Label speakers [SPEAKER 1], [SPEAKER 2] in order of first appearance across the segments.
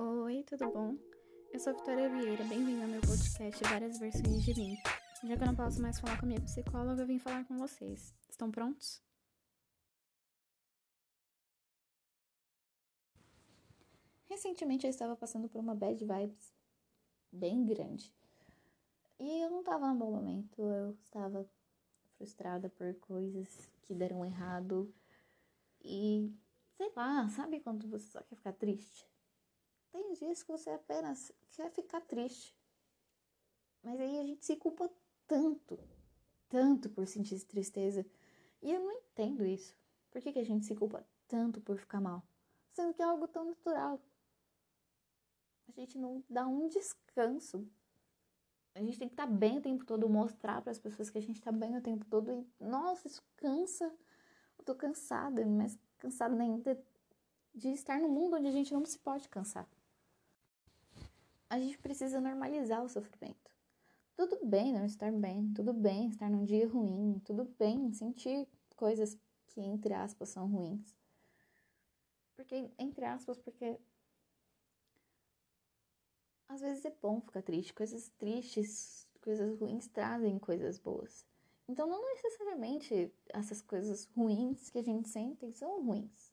[SPEAKER 1] Oi, tudo bom? Eu sou Vitória Vieira, bem-vindo ao meu podcast Várias Versões de Mim. Já que eu não posso mais falar com a minha psicóloga, eu vim falar com vocês. Estão prontos? Recentemente eu estava passando por uma bad vibes bem grande. E eu não estava num bom momento, eu estava frustrada por coisas que deram errado. E sei lá, sabe quando você só quer ficar triste? Tem dias que você apenas quer ficar triste. Mas aí a gente se culpa tanto, tanto por sentir tristeza. E eu não entendo isso. Por que, que a gente se culpa tanto por ficar mal? Sendo que é algo tão natural. A gente não dá um descanso. A gente tem que estar tá bem o tempo todo, mostrar para as pessoas que a gente está bem o tempo todo. E, nossa, isso cansa. Eu tô cansada, mas cansada ainda de estar no mundo onde a gente não se pode cansar a gente precisa normalizar o sofrimento. Tudo bem não estar bem, tudo bem estar num dia ruim, tudo bem sentir coisas que, entre aspas, são ruins. Porque, entre aspas, porque às vezes é bom ficar triste. Coisas tristes, coisas ruins trazem coisas boas. Então, não necessariamente essas coisas ruins que a gente sente são ruins.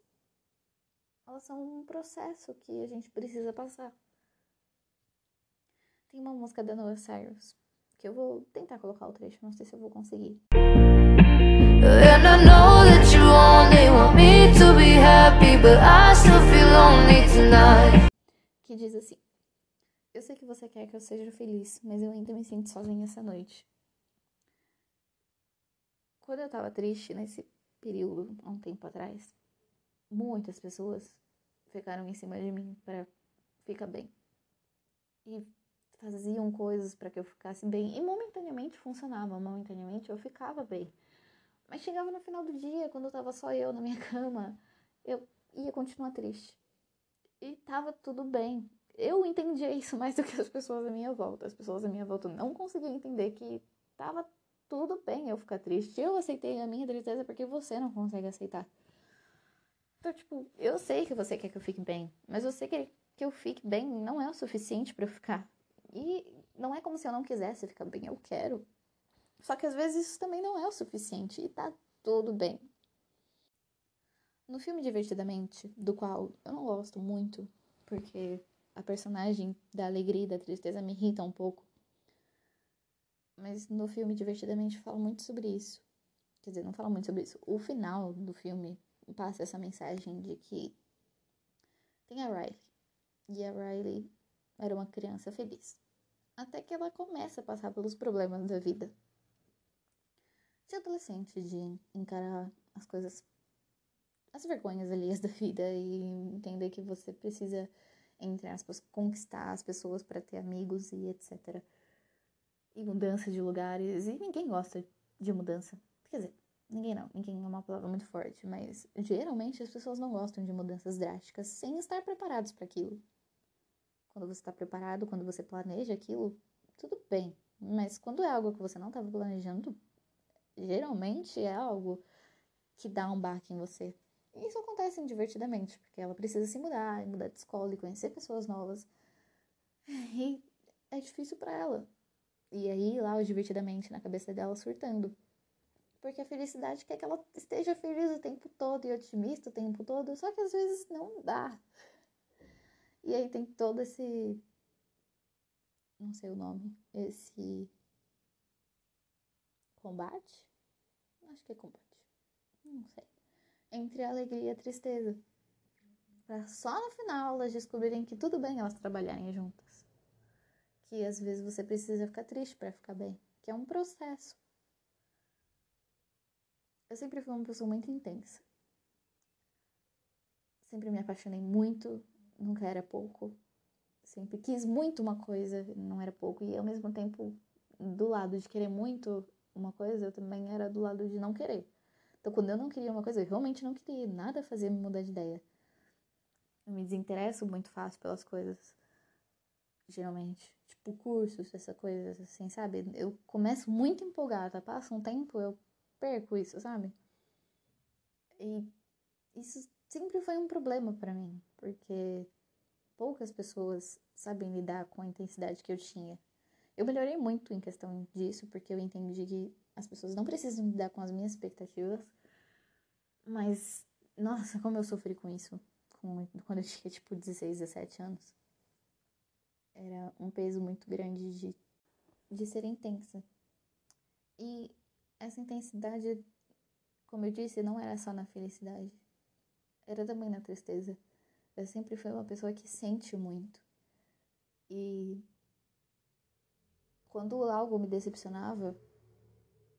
[SPEAKER 1] Elas são um processo que a gente precisa passar. Tem uma música da Noah Cyrus que eu vou tentar colocar o trecho, não sei se eu vou conseguir. And I know that you only want me to be happy, but I still feel lonely tonight. Que diz assim: Eu sei que você quer que eu seja feliz, mas eu ainda me sinto sozinha essa noite. Quando eu tava triste nesse período, há um tempo atrás, muitas pessoas ficaram em cima de mim para ficar bem. E faziam coisas para que eu ficasse bem e momentaneamente funcionava, momentaneamente eu ficava bem. Mas chegava no final do dia, quando tava só eu na minha cama, eu ia continuar triste. E tava tudo bem. Eu entendia isso mais do que as pessoas à minha volta. As pessoas à minha volta não conseguiam entender que tava tudo bem eu ficar triste. Eu aceitei a minha tristeza porque você não consegue aceitar. Então, tipo, eu sei que você quer que eu fique bem, mas você quer que eu fique bem não é o suficiente para eu ficar. E não é como se eu não quisesse ficar bem, eu quero. Só que às vezes isso também não é o suficiente e tá tudo bem. No filme Divertidamente, do qual eu não gosto muito, porque a personagem da alegria e da tristeza me irrita um pouco. Mas no filme Divertidamente fala muito sobre isso. Quer dizer, não fala muito sobre isso. O final do filme passa essa mensagem de que tem a Riley. E a Riley era uma criança feliz até que ela começa a passar pelos problemas da vida. De adolescente, de encarar as coisas, as vergonhas alheias da vida e entender que você precisa, entre aspas, conquistar as pessoas para ter amigos e etc. E mudança de lugares, e ninguém gosta de mudança. Quer dizer, ninguém não, ninguém é uma palavra muito forte, mas geralmente as pessoas não gostam de mudanças drásticas sem estar preparados para aquilo quando você está preparado, quando você planeja aquilo, tudo bem. Mas quando é algo que você não estava planejando, geralmente é algo que dá um baque em você. E isso acontece divertidamente, porque ela precisa se mudar, mudar de escola e conhecer pessoas novas. E é difícil para ela. E aí, lá, divertidamente na cabeça dela surtando. Porque a felicidade quer que ela esteja feliz o tempo todo e otimista o tempo todo, só que às vezes não dá. E aí tem todo esse. Não sei o nome. Esse. Combate? Acho que é combate. Não sei. Entre a alegria e a tristeza. Pra só no final elas descobrirem que tudo bem elas trabalharem juntas. Que às vezes você precisa ficar triste para ficar bem. Que é um processo. Eu sempre fui uma pessoa muito intensa. Sempre me apaixonei muito nunca era pouco. Sempre quis muito uma coisa, não era pouco. E ao mesmo tempo, do lado de querer muito uma coisa, eu também era do lado de não querer. Então, quando eu não queria uma coisa, eu realmente não queria. Nada fazia me mudar de ideia. Eu me desinteresso muito fácil pelas coisas. Geralmente. Tipo, cursos, essa coisa, assim, sabe? Eu começo muito empolgada, passa um tempo, eu perco isso, sabe? E isso sempre foi um problema para mim, porque poucas pessoas sabem lidar com a intensidade que eu tinha. Eu melhorei muito em questão disso, porque eu entendi que as pessoas não precisam lidar com as minhas expectativas. Mas, nossa, como eu sofri com isso com, quando eu tinha tipo 16, 17 anos. Era um peso muito grande de, de ser intensa. E essa intensidade, como eu disse, não era só na felicidade, era também na tristeza. Eu sempre fui uma pessoa que sente muito. E quando algo me decepcionava,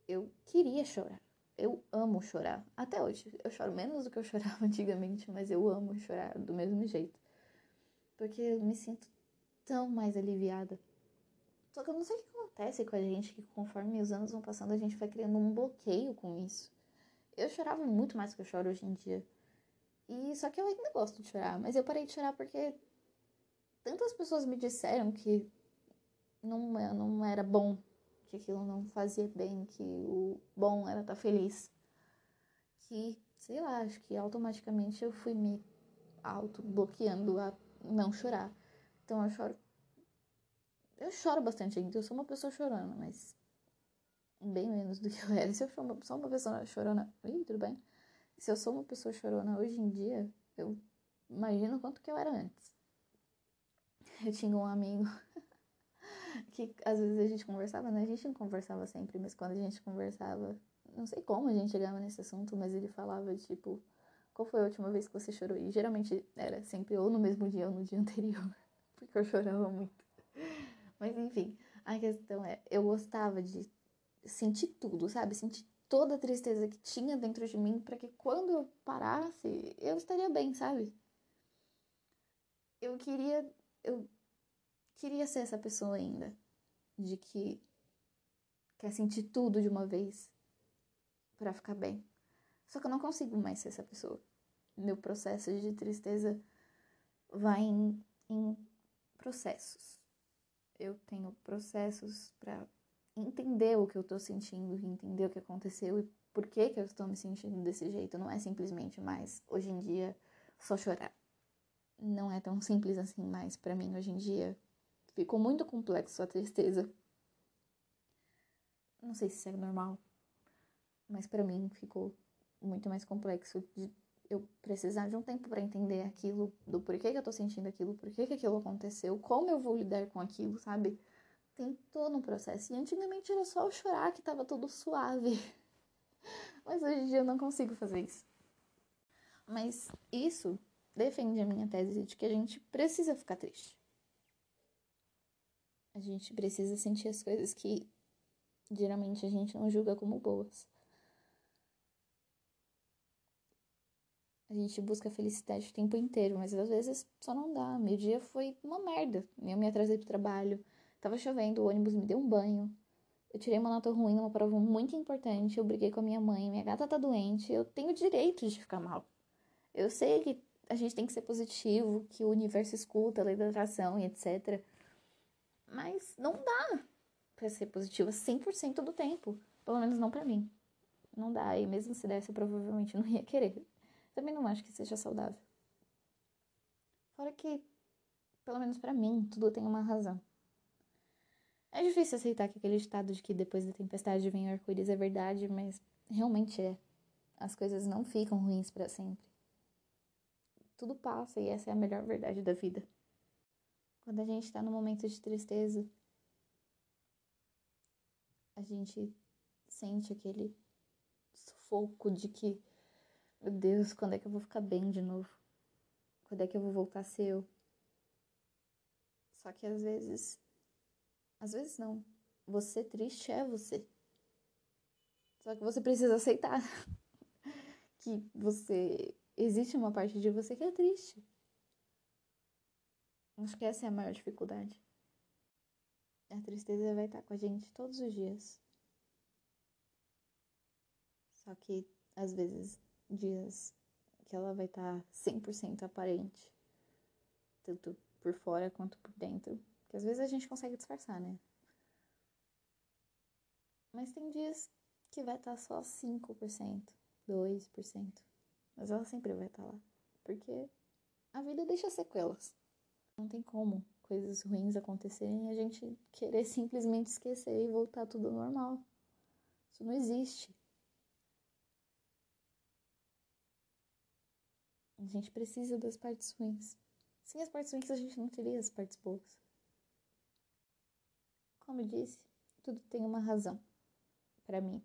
[SPEAKER 1] eu queria chorar. Eu amo chorar. Até hoje. Eu choro menos do que eu chorava antigamente, mas eu amo chorar do mesmo jeito. Porque eu me sinto tão mais aliviada. Só que eu não sei o que acontece com a gente, que conforme os anos vão passando, a gente vai criando um bloqueio com isso. Eu chorava muito mais do que eu choro hoje em dia. E só que eu ainda gosto de chorar, mas eu parei de chorar porque tantas pessoas me disseram que não, não era bom, que aquilo não fazia bem, que o bom era estar tá feliz. Que, sei lá, acho que automaticamente eu fui me auto-bloqueando a não chorar. Então eu choro. Eu choro bastante ainda, eu sou uma pessoa chorona, mas bem menos do que eu era. Se eu sou uma, só uma pessoa chorona. Ih, tudo bem. Se eu sou uma pessoa chorona hoje em dia, eu imagino quanto que eu era antes. Eu tinha um amigo que às vezes a gente conversava, né? A gente não conversava sempre, mas quando a gente conversava, não sei como a gente chegava nesse assunto, mas ele falava tipo, qual foi a última vez que você chorou? E geralmente era sempre ou no mesmo dia ou no dia anterior, porque eu chorava muito. Mas enfim, a questão é, eu gostava de sentir tudo, sabe? Sentir toda a tristeza que tinha dentro de mim para que quando eu parasse, eu estaria bem, sabe? Eu queria eu queria ser essa pessoa ainda, de que quer sentir tudo de uma vez para ficar bem. Só que eu não consigo mais ser essa pessoa. Meu processo de tristeza vai em, em processos. Eu tenho processos para entender o que eu tô sentindo, entender o que aconteceu e por que que eu estou me sentindo desse jeito. Não é simplesmente mais hoje em dia só chorar. Não é tão simples assim mais para mim hoje em dia. Ficou muito complexo a tristeza. Não sei se isso é normal, mas para mim ficou muito mais complexo de eu precisar de um tempo para entender aquilo, do porquê que eu tô sentindo aquilo, porquê que aquilo aconteceu, como eu vou lidar com aquilo, sabe? Tem todo um processo. E antigamente era só eu chorar que tava tudo suave. Mas hoje em dia eu não consigo fazer isso. Mas isso defende a minha tese de que a gente precisa ficar triste. A gente precisa sentir as coisas que geralmente a gente não julga como boas. A gente busca felicidade o tempo inteiro, mas às vezes só não dá. Meu dia foi uma merda. Eu me atrasei pro trabalho, tava chovendo, o ônibus me deu um banho. Eu tirei uma nota ruim numa prova muito importante, eu briguei com a minha mãe, minha gata tá doente, eu tenho direito de ficar mal. Eu sei que a gente tem que ser positivo, que o universo escuta a lei da atração e etc. Mas não dá para ser positiva 100% do tempo. Pelo menos não para mim. Não dá. E mesmo se desse, eu provavelmente não ia querer. Também não acho que seja saudável. Fora que, pelo menos para mim, tudo tem uma razão. É difícil aceitar que aquele estado de que depois da tempestade vem o arco-íris é verdade, mas realmente é. As coisas não ficam ruins para sempre. Tudo passa e essa é a melhor verdade da vida. Quando a gente está no momento de tristeza, a gente sente aquele sufoco de que, meu Deus, quando é que eu vou ficar bem de novo? Quando é que eu vou voltar a ser eu? Só que às vezes, às vezes não. Você triste é você. Só que você precisa aceitar que você existe uma parte de você que é triste. Acho que essa é a maior dificuldade. A tristeza vai estar com a gente todos os dias. Só que, às vezes, dias que ela vai estar 100% aparente, tanto por fora quanto por dentro. Às vezes a gente consegue disfarçar, né? Mas tem dias que vai estar só 5%, 2%. Mas ela sempre vai estar lá. Porque a vida deixa sequelas. Não tem como coisas ruins acontecerem e a gente querer simplesmente esquecer e voltar tudo normal. Isso não existe. A gente precisa das partes ruins. Sem as partes ruins, a gente não teria as partes boas. Como disse, tudo tem uma razão para mim.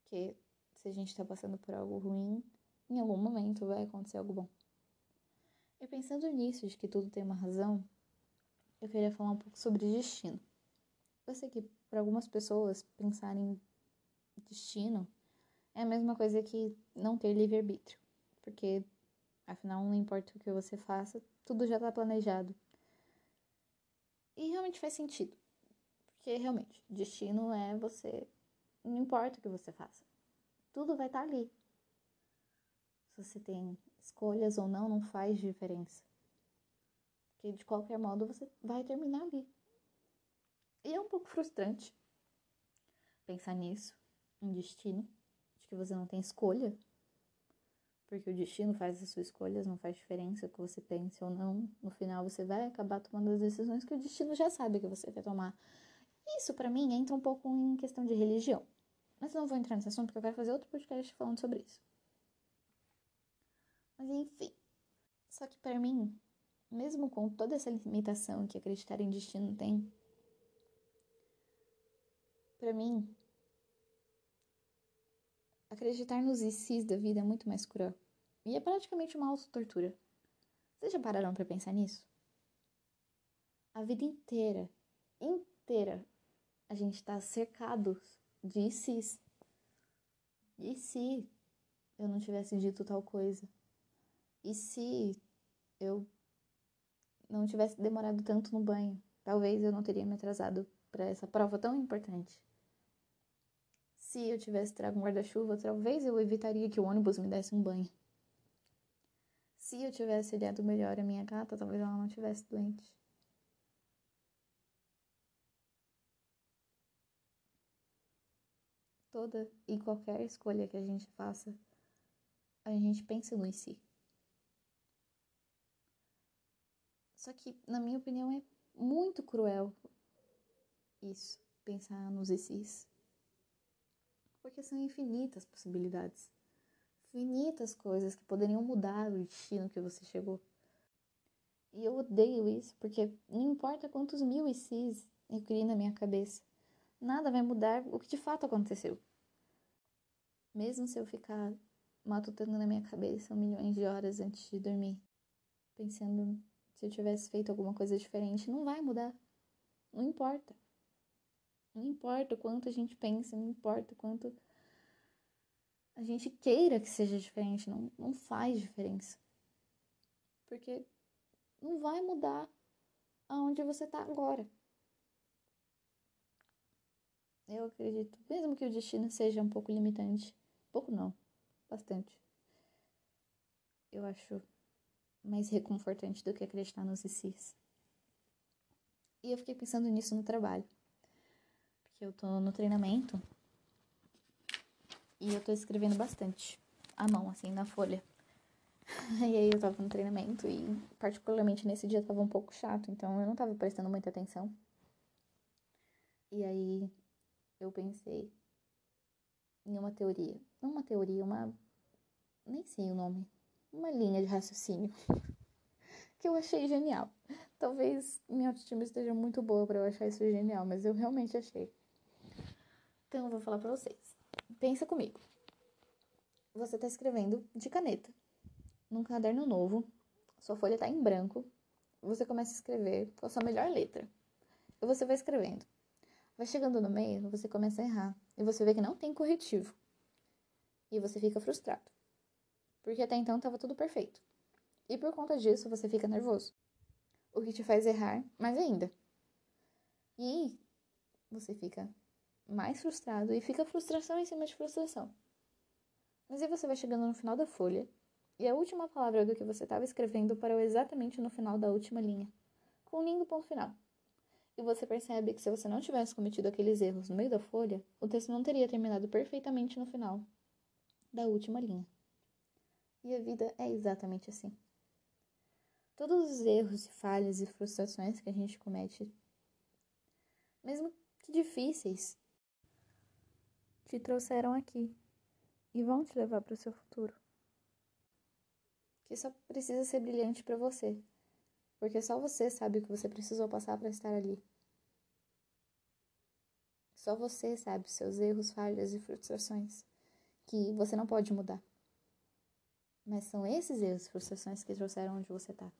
[SPEAKER 1] Porque se a gente está passando por algo ruim, em algum momento vai acontecer algo bom. E pensando nisso, de que tudo tem uma razão, eu queria falar um pouco sobre destino. Eu sei que para algumas pessoas pensar em destino é a mesma coisa que não ter livre-arbítrio, porque afinal não importa o que você faça, tudo já está planejado. E realmente faz sentido, porque realmente destino é você, não importa o que você faça, tudo vai estar tá ali. Se você tem escolhas ou não, não faz diferença. Porque de qualquer modo você vai terminar ali. E é um pouco frustrante pensar nisso, em destino, de que você não tem escolha. Porque o destino faz as suas escolhas, não faz diferença o que você pense ou não. No final você vai acabar tomando as decisões que o destino já sabe que você vai tomar. Isso para mim entra um pouco em questão de religião. Mas não vou entrar nesse assunto porque eu quero fazer outro podcast falando sobre isso. Mas enfim. Só que para mim, mesmo com toda essa limitação que acreditar em destino tem, para mim, acreditar nos ICs da vida é muito mais cruel. E é praticamente uma auto-tortura. Vocês já pararam para pensar nisso? A vida inteira, inteira, a gente tá cercados de ICs. E se eu não tivesse dito tal coisa? E se eu não tivesse demorado tanto no banho? Talvez eu não teria me atrasado para essa prova tão importante. Se eu tivesse trago um guarda-chuva, talvez eu evitaria que o ônibus me desse um banho. Se eu tivesse olhado melhor a minha gata, talvez ela não estivesse doente. Toda e qualquer escolha que a gente faça, a gente pensa no em si. Só que, na minha opinião, é muito cruel isso, pensar nos esses. Porque são infinitas possibilidades. Infinitas coisas que poderiam mudar o destino que você chegou. E eu odeio isso, porque não importa quantos mil ICs eu criei na minha cabeça, nada vai mudar o que de fato aconteceu. Mesmo se eu ficar matutando na minha cabeça milhões de horas antes de dormir, pensando se eu tivesse feito alguma coisa diferente, não vai mudar. Não importa. Não importa o quanto a gente pensa, não importa o quanto a gente queira que seja diferente, não, não faz diferença. Porque não vai mudar aonde você está agora. Eu acredito, mesmo que o destino seja um pouco limitante, pouco não, bastante. Eu acho mais reconfortante do que acreditar nos ICs. E eu fiquei pensando nisso no trabalho. Porque eu tô no treinamento e eu tô escrevendo bastante à mão, assim, na folha. E aí eu tava no treinamento e, particularmente nesse dia, tava um pouco chato, então eu não tava prestando muita atenção. E aí eu pensei em uma teoria. Não uma teoria, uma. Nem sei o nome uma linha de raciocínio que eu achei genial. Talvez minha autoestima esteja muito boa para eu achar isso genial, mas eu realmente achei. Então eu vou falar para vocês. Pensa comigo. Você está escrevendo de caneta num caderno novo, sua folha está em branco, você começa a escrever com a sua melhor letra. E você vai escrevendo. Vai chegando no meio, você começa a errar e você vê que não tem corretivo. E você fica frustrado porque até então estava tudo perfeito. E por conta disso você fica nervoso, o que te faz errar mais ainda. E você fica mais frustrado e fica frustração em cima de frustração. Mas aí você vai chegando no final da folha e a última palavra do que você estava escrevendo parou exatamente no final da última linha, com um lindo ponto final. E você percebe que se você não tivesse cometido aqueles erros no meio da folha, o texto não teria terminado perfeitamente no final da última linha. E a vida é exatamente assim. todos os erros e falhas e frustrações que a gente comete, mesmo que difíceis, te trouxeram aqui e vão te levar para o seu futuro. Que só precisa ser brilhante para você, porque só você sabe o que você precisou passar para estar ali. Só você sabe seus erros, falhas e frustrações que você não pode mudar. Mas são esses erros e frustrações que trouxeram onde você está.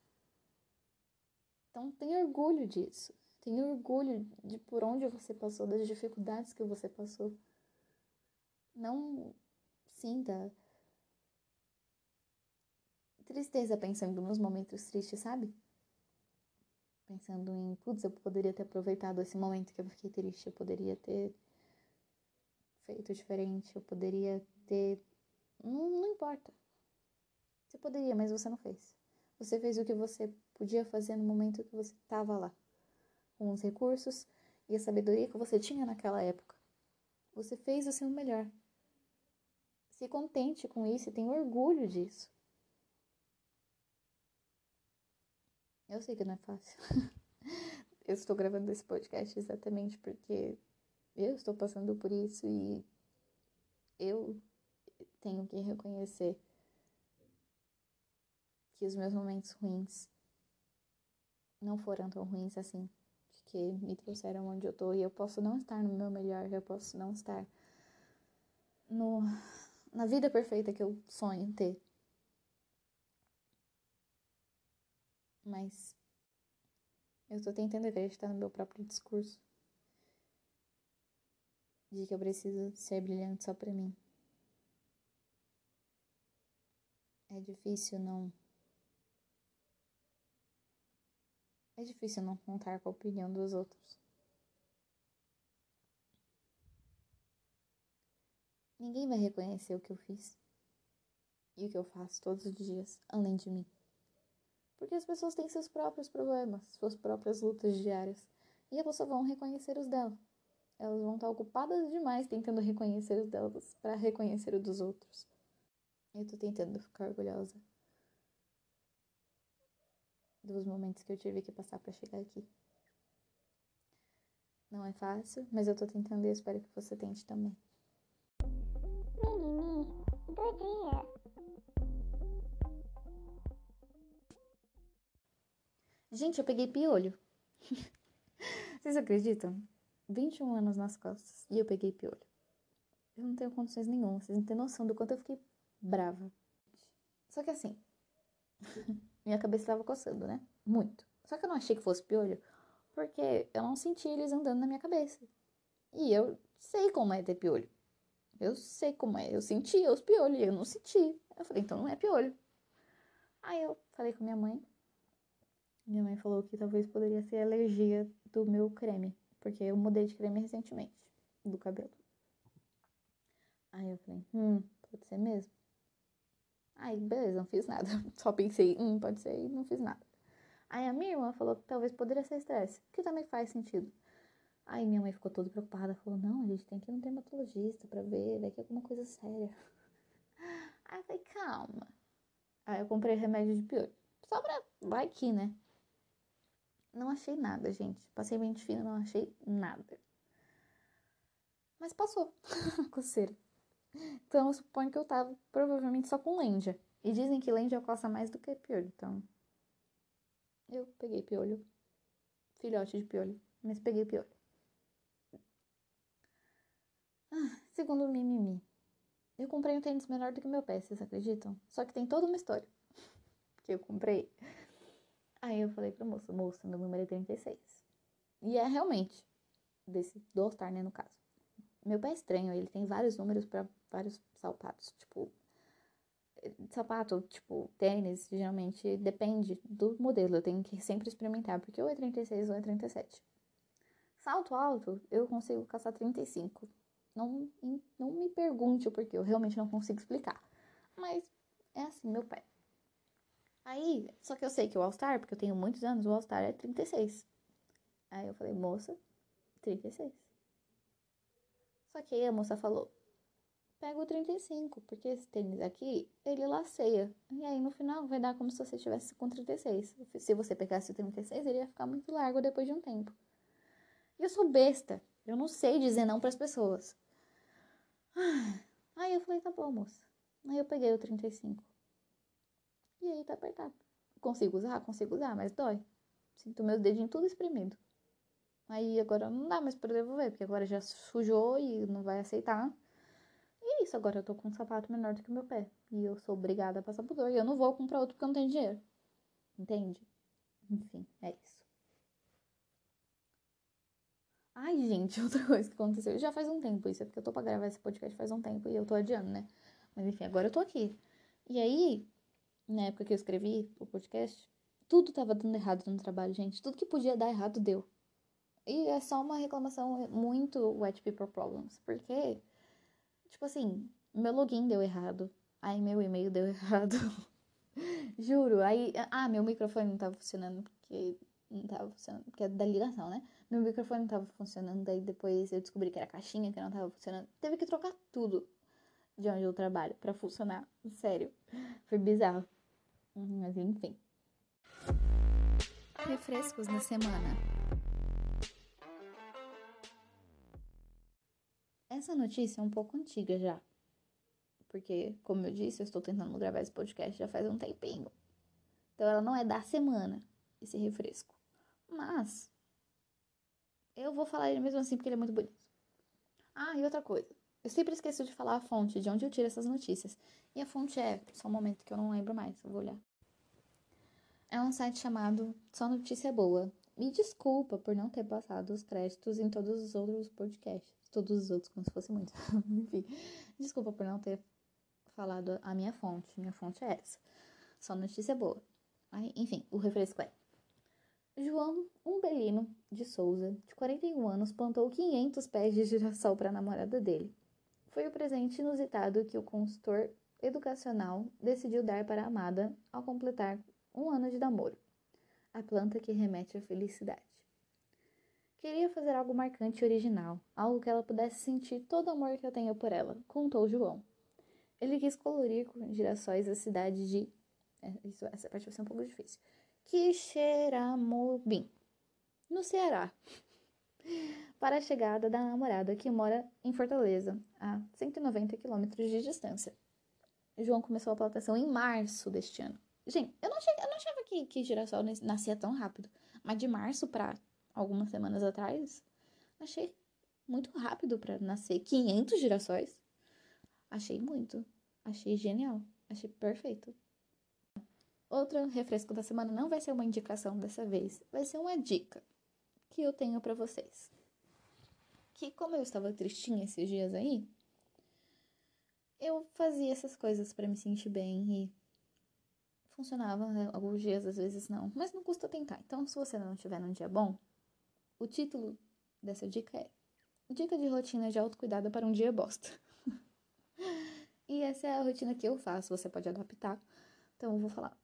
[SPEAKER 1] Então tenha orgulho disso. Tenha orgulho de por onde você passou, das dificuldades que você passou. Não sinta tristeza pensando nos momentos tristes, sabe? Pensando em, putz, eu poderia ter aproveitado esse momento que eu fiquei triste, eu poderia ter feito diferente, eu poderia ter. Não, não importa. Você poderia, mas você não fez. Você fez o que você podia fazer no momento que você estava lá, com os recursos e a sabedoria que você tinha naquela época. Você fez o seu melhor. Se contente com isso e tenha orgulho disso. Eu sei que não é fácil. eu estou gravando esse podcast exatamente porque eu estou passando por isso e eu tenho que reconhecer que os meus momentos ruins não foram tão ruins assim, que me trouxeram onde eu tô e eu posso não estar no meu melhor, eu posso não estar no na vida perfeita que eu sonho ter. Mas eu tô tentando acreditar no meu próprio discurso de que eu preciso ser brilhante só para mim. É difícil não É difícil não contar com a opinião dos outros. Ninguém vai reconhecer o que eu fiz e o que eu faço todos os dias, além de mim. Porque as pessoas têm seus próprios problemas, suas próprias lutas diárias, e elas só vão reconhecer os dela. Elas vão estar ocupadas demais tentando reconhecer os delas para reconhecer o dos outros. Eu tô tentando ficar orgulhosa dos momentos que eu tive que passar para chegar aqui. Não é fácil, mas eu tô tentando e espero que você tente também.
[SPEAKER 2] Mimimi, bom dia.
[SPEAKER 1] Gente, eu peguei piolho. Vocês acreditam? 21 anos nas costas e eu peguei piolho. Eu não tenho condições nenhuma, vocês não têm noção do quanto eu fiquei brava. Só que assim, minha cabeça estava coçando, né? Muito. Só que eu não achei que fosse piolho, porque eu não senti eles andando na minha cabeça. E eu sei como é ter piolho. Eu sei como é. Eu sentia os piolhos eu não senti. Eu falei, então não é piolho. Aí eu falei com minha mãe. Minha mãe falou que talvez poderia ser alergia do meu creme, porque eu mudei de creme recentemente, do cabelo. Aí eu falei, hum, pode ser mesmo. Aí, beleza, não fiz nada. Só pensei, hum, pode ser, e não fiz nada. Aí a minha irmã falou que talvez poderia ser estresse, que também faz sentido. Aí minha mãe ficou toda preocupada, falou, não, a gente tem que ir no dermatologista pra ver, vai que é alguma coisa séria. Aí eu falei, calma. Aí eu comprei remédio de piolho. Só pra, vai que, né? Não achei nada, gente. Passei bem fino, não achei nada. Mas passou coceira. Então eu suponho que eu tava provavelmente só com lêndia. E dizem que lêndia coça mais do que piolho, então. Eu peguei piolho. Filhote de piolho. Mas peguei piolho. Ah, segundo o mimimi. Eu comprei um tênis menor do que meu pé, vocês acreditam? Só que tem toda uma história que eu comprei. Aí eu falei pra moça, moça, meu número é 36. E é realmente desse do All Star, né, no caso. Meu pé é estranho, ele tem vários números para vários sapatos, tipo sapato, tipo, tênis, geralmente depende do modelo, eu tenho que sempre experimentar, porque ou é 36 ou é 37. Salto alto, eu consigo caçar 35. Não, não me pergunte o porquê, eu realmente não consigo explicar. Mas é assim, meu pé. Aí, só que eu sei que o All-Star, porque eu tenho muitos anos, o All-Star é 36. Aí eu falei, moça, 36. Só que aí a moça falou, pega o 35, porque esse tênis aqui, ele laceia. E aí no final vai dar como se você tivesse com 36. Se você pegasse o 36, ele ia ficar muito largo depois de um tempo. E eu sou besta. Eu não sei dizer não para as pessoas. Aí eu falei, tá bom, moça. Aí eu peguei o 35. E aí tá apertado. Consigo usar? Consigo usar, mas dói. Sinto meus dedinhos tudo espremido. Aí agora não dá mais pra devolver, porque agora já sujou e não vai aceitar. E é isso, agora eu tô com um sapato menor do que o meu pé. E eu sou obrigada a passar por dor. E eu não vou comprar outro porque eu não tenho dinheiro. Entende? Enfim, é isso. Ai, gente, outra coisa que aconteceu. Já faz um tempo isso, é porque eu tô pra gravar esse podcast faz um tempo e eu tô adiando, né? Mas enfim, agora eu tô aqui. E aí, na época que eu escrevi o podcast, tudo tava dando errado no trabalho, gente. Tudo que podia dar errado deu. E é só uma reclamação muito wet people problems. Porque, tipo assim, meu login deu errado. Aí meu e-mail deu errado. Juro. Aí, ah, meu microfone não tava funcionando porque não tava funcionando, porque é da ligação, né? Meu microfone não tava funcionando, daí depois eu descobri que era a caixinha que não tava funcionando. Teve que trocar tudo de onde eu trabalho para funcionar. Sério. Foi bizarro. Mas enfim. Refrescos da semana. Essa notícia é um pouco antiga já. Porque, como eu disse, eu estou tentando gravar esse podcast já faz um tempinho. Então ela não é da semana, esse refresco. Mas eu vou falar ele mesmo assim porque ele é muito bonito. Ah, e outra coisa. Eu sempre esqueço de falar a fonte, de onde eu tiro essas notícias. E a fonte é, só um momento que eu não lembro mais, eu vou olhar. É um site chamado Só Notícia Boa. Me desculpa por não ter passado os créditos em todos os outros podcasts. Todos os outros, como se fosse muito. Enfim, desculpa por não ter falado a minha fonte. Minha fonte é essa. Só notícia boa. Enfim, o refresco é. João Umbelino de Souza, de 41 anos, plantou 500 pés de girassol para a namorada dele. Foi o presente inusitado que o consultor educacional decidiu dar para a amada ao completar um ano de namoro. A planta que remete à felicidade. Queria fazer algo marcante e original, algo que ela pudesse sentir todo o amor que eu tenho por ela, contou João. Ele quis colorir com girassóis a cidade de. É, isso, essa parte vai ser um pouco difícil. Quixeramobim, no Ceará, para a chegada da namorada que mora em Fortaleza, a 190 quilômetros de distância. João começou a plantação em março deste ano. Gente, eu não, eu não achava que, que girassol nascia tão rápido, mas de março para algumas semanas atrás, achei muito rápido para nascer 500 girassóis. Achei muito. Achei genial. Achei perfeito. Outro refresco da semana não vai ser uma indicação dessa vez, vai ser uma dica que eu tenho para vocês. Que como eu estava tristinha esses dias aí, eu fazia essas coisas para me sentir bem e funcionava né? alguns dias, às vezes não, mas não custa tentar. Então, se você não tiver num dia bom, o título dessa dica é Dica de rotina de autocuidado para um dia bosta. e essa é a rotina que eu faço, você pode adaptar. Então, eu vou falar.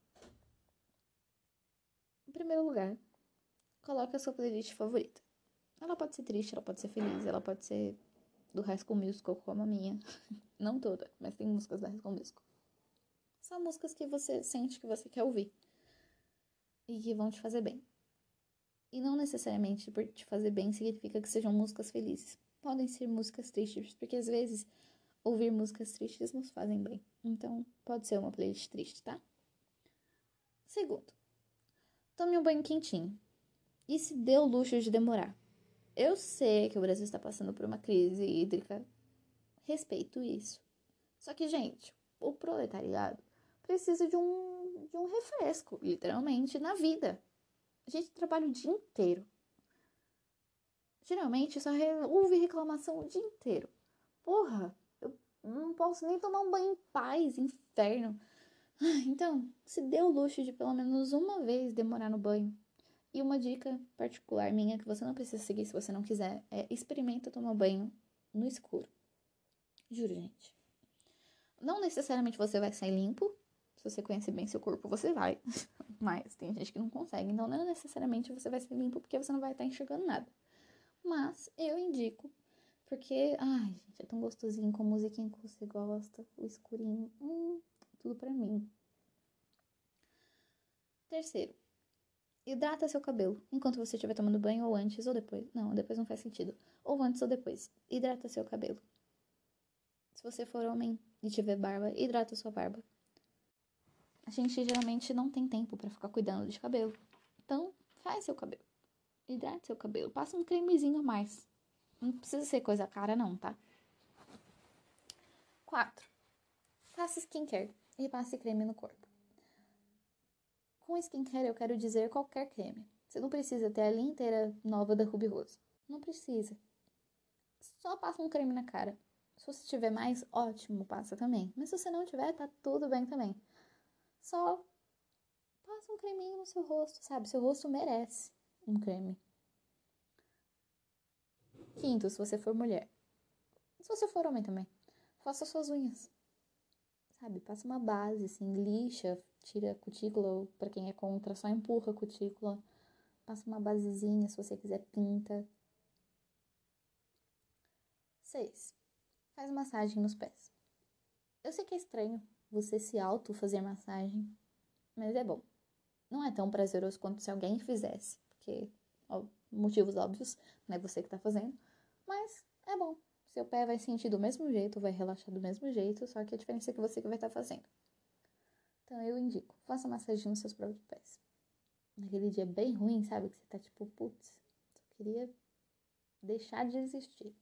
[SPEAKER 1] Primeiro lugar, coloque a sua playlist favorita. Ela pode ser triste, ela pode ser feliz, ela pode ser do High School Musical como a minha. Não toda, mas tem músicas da High School Musical. São músicas que você sente que você quer ouvir. E que vão te fazer bem. E não necessariamente por te fazer bem significa que sejam músicas felizes. Podem ser músicas tristes, porque às vezes ouvir músicas tristes nos fazem bem. Então, pode ser uma playlist triste, tá? Segundo, tome um banho quentinho. E se dê o luxo de demorar. Eu sei que o Brasil está passando por uma crise hídrica. Respeito isso. Só que, gente, o proletariado precisa de um, de um refresco, literalmente, na vida. A gente trabalha o dia inteiro. Geralmente só ouve reclamação o dia inteiro. Porra, eu não posso nem tomar um banho em paz, inferno. Então, se dê o luxo de pelo menos uma vez demorar no banho. E uma dica particular minha que você não precisa seguir se você não quiser é experimenta tomar banho no escuro. Juro, gente. Não necessariamente você vai sair limpo. Se você conhece bem seu corpo, você vai. Mas tem gente que não consegue. Então, não necessariamente você vai ser limpo porque você não vai estar enxergando nada. Mas eu indico Porque, ai, gente, é tão gostosinho com musiquinha que você gosta, o escurinho, hum, tudo pra mim. Terceiro, hidrata seu cabelo enquanto você estiver tomando banho ou antes ou depois. Não, depois não faz sentido. Ou antes ou depois. Hidrata seu cabelo. Se você for homem e tiver barba, hidrata sua barba. A gente geralmente não tem tempo para ficar cuidando de cabelo. Então, faz seu cabelo. Hidrate seu cabelo. Passa um cremezinho a mais. Não precisa ser coisa cara, não, tá? 4. Faça skincare e passe creme no corpo. Com skincare eu quero dizer qualquer creme. Você não precisa ter a linha inteira nova da Ruby Rose. Não precisa. Só passa um creme na cara. Se você tiver mais, ótimo, passa também. Mas se você não tiver, tá tudo bem também. Só passa um creminho no seu rosto, sabe? Seu rosto merece um creme. Quinto, se você for mulher. Se você for homem também, faça suas unhas. Sabe? Passa uma base, assim, lixa, tira a cutícula, ou pra quem é contra, só empurra a cutícula. Passa uma basezinha, se você quiser, pinta. Seis, faz massagem nos pés. Eu sei que é estranho você se auto fazer massagem, mas é bom. Não é tão prazeroso quanto se alguém fizesse, porque ó, motivos óbvios, não é você que tá fazendo, mas é bom. Seu pé vai sentir do mesmo jeito, vai relaxar do mesmo jeito, só que a diferença é que você que vai estar tá fazendo. Então eu indico, faça massagem nos seus próprios pés. Naquele dia bem ruim, sabe? Que você tá tipo, putz, só queria deixar de existir.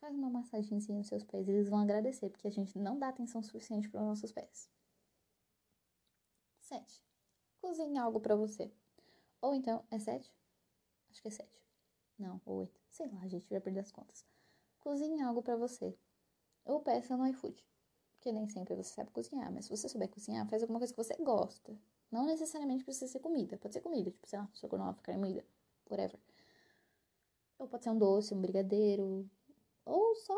[SPEAKER 1] Faz uma massagenzinha nos seus pés, eles vão agradecer, porque a gente não dá atenção suficiente para os nossos pés. 7. Cozinhe algo para você. Ou então, é 7? Acho que é 7. Não, ou 8. Sei lá, a gente vai perder as contas. Cozinhe algo para você. Ou peça no iFood. Porque nem sempre você sabe cozinhar, mas se você souber cozinhar, faz alguma coisa que você gosta. Não necessariamente precisa ser comida. Pode ser comida, tipo, sei lá, estrogonofe, carne whatever. Ou pode ser um doce, um brigadeiro, ou só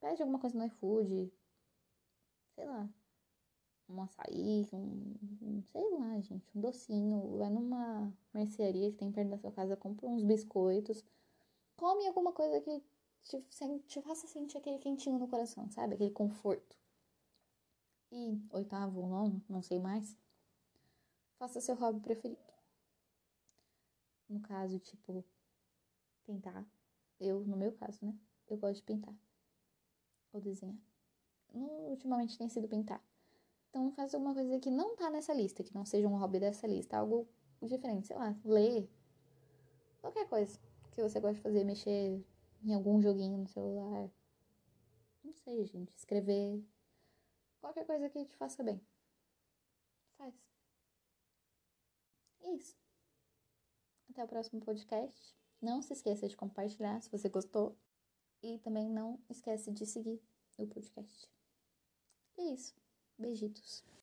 [SPEAKER 1] pede alguma coisa no iFood. Sei lá. Um açaí, um, sei lá, gente, um docinho. Vai numa mercearia que tem perto da sua casa, compra uns biscoitos. Come alguma coisa que te, te faça sentir aquele quentinho no coração, sabe? Aquele conforto. E oitavo ou nono, não sei mais. Faça seu hobby preferido. No caso, tipo, pintar. Eu, no meu caso, né? eu gosto de pintar ou desenhar. ultimamente tem sido pintar. Então faz alguma coisa que não tá nessa lista, que não seja um hobby dessa lista, algo diferente, sei lá, ler, qualquer coisa que você gosta de fazer, mexer em algum joguinho no celular. Não sei, gente, escrever, qualquer coisa que te faça bem. Faz. Isso. Até o próximo podcast. Não se esqueça de compartilhar se você gostou. E também não esquece de seguir o podcast. É isso. Beijitos.